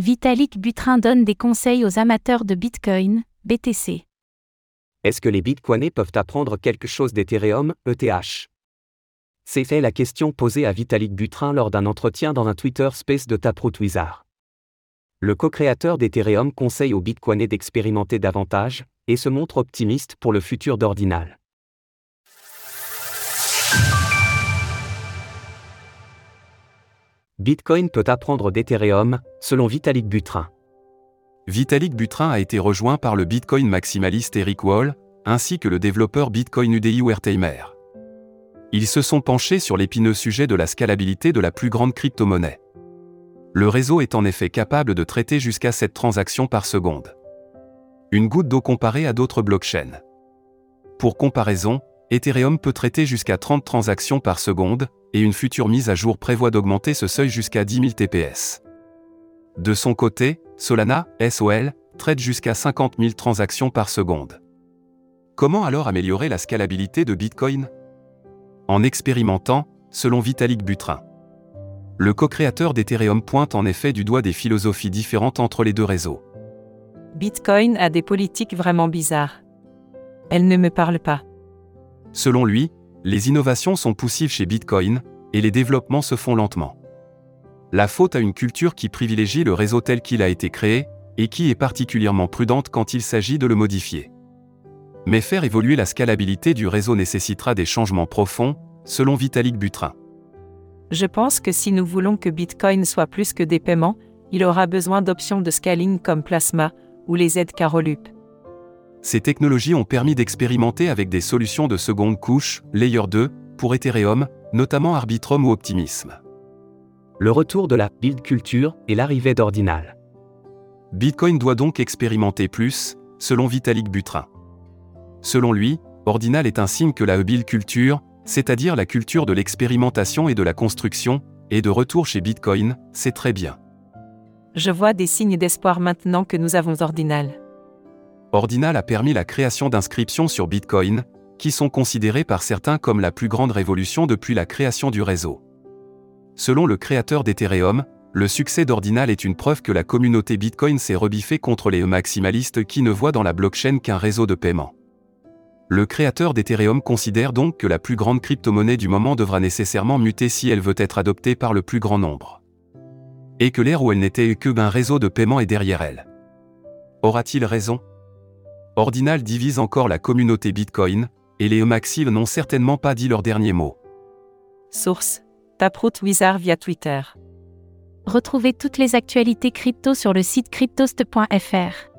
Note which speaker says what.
Speaker 1: Vitalik Butrin donne des conseils aux amateurs de Bitcoin, BTC.
Speaker 2: Est-ce que les bitcoinés peuvent apprendre quelque chose d'Ethereum, ETH C'est fait la question posée à Vitalik Butrin lors d'un entretien dans un Twitter Space de Taproot Wizard. Le co-créateur d'Ethereum conseille aux bitcoinés d'expérimenter davantage, et se montre optimiste pour le futur d'Ordinal. Bitcoin peut apprendre d'Ethereum, selon Vitalik Butrin.
Speaker 3: Vitalik Butrin a été rejoint par le Bitcoin maximaliste Eric Wall, ainsi que le développeur Bitcoin UDI Wertheimer. Ils se sont penchés sur l'épineux sujet de la scalabilité de la plus grande crypto-monnaie. Le réseau est en effet capable de traiter jusqu'à 7 transactions par seconde. Une goutte d'eau comparée à d'autres blockchains. Pour comparaison, Ethereum peut traiter jusqu'à 30 transactions par seconde, et une future mise à jour prévoit d'augmenter ce seuil jusqu'à 10 000 TPS. De son côté, Solana, SOL, traite jusqu'à 50 000 transactions par seconde. Comment alors améliorer la scalabilité de Bitcoin? En expérimentant, selon Vitalik Butrin. Le co-créateur d'Ethereum pointe en effet du doigt des philosophies différentes entre les deux réseaux.
Speaker 4: Bitcoin a des politiques vraiment bizarres. Elles ne me parlent pas.
Speaker 3: Selon lui, les innovations sont poussives chez Bitcoin, et les développements se font lentement. La faute à une culture qui privilégie le réseau tel qu'il a été créé, et qui est particulièrement prudente quand il s'agit de le modifier. Mais faire évoluer la scalabilité du réseau nécessitera des changements profonds, selon Vitalik Butrin.
Speaker 4: Je pense que si nous voulons que Bitcoin soit plus que des paiements, il aura besoin d'options de scaling comme Plasma ou les aides Carolup.
Speaker 3: Ces technologies ont permis d'expérimenter avec des solutions de seconde couche, Layer 2, pour Ethereum, notamment Arbitrum ou Optimism.
Speaker 2: Le retour de la build culture et l'arrivée d'Ordinal.
Speaker 3: Bitcoin doit donc expérimenter plus, selon Vitalik Butrin. Selon lui, Ordinal est un signe que la build culture, c'est-à-dire la culture de l'expérimentation et de la construction, est de retour chez Bitcoin, c'est très bien.
Speaker 4: Je vois des signes d'espoir maintenant que nous avons Ordinal.
Speaker 3: Ordinal a permis la création d'inscriptions sur Bitcoin, qui sont considérées par certains comme la plus grande révolution depuis la création du réseau. Selon le créateur d'Ethereum, le succès d'Ordinal est une preuve que la communauté Bitcoin s'est rebiffée contre les maximalistes qui ne voient dans la blockchain qu'un réseau de paiement. Le créateur d'Ethereum considère donc que la plus grande crypto-monnaie du moment devra nécessairement muter si elle veut être adoptée par le plus grand nombre. Et que l'ère où elle n'était que d'un réseau de paiement est derrière elle. Aura-t-il raison? Ordinal divise encore la communauté Bitcoin, et les Maxive n'ont certainement pas dit leur dernier mot.
Speaker 4: Source Taproot Wizard via Twitter.
Speaker 1: Retrouvez toutes les actualités crypto sur le site cryptost.fr.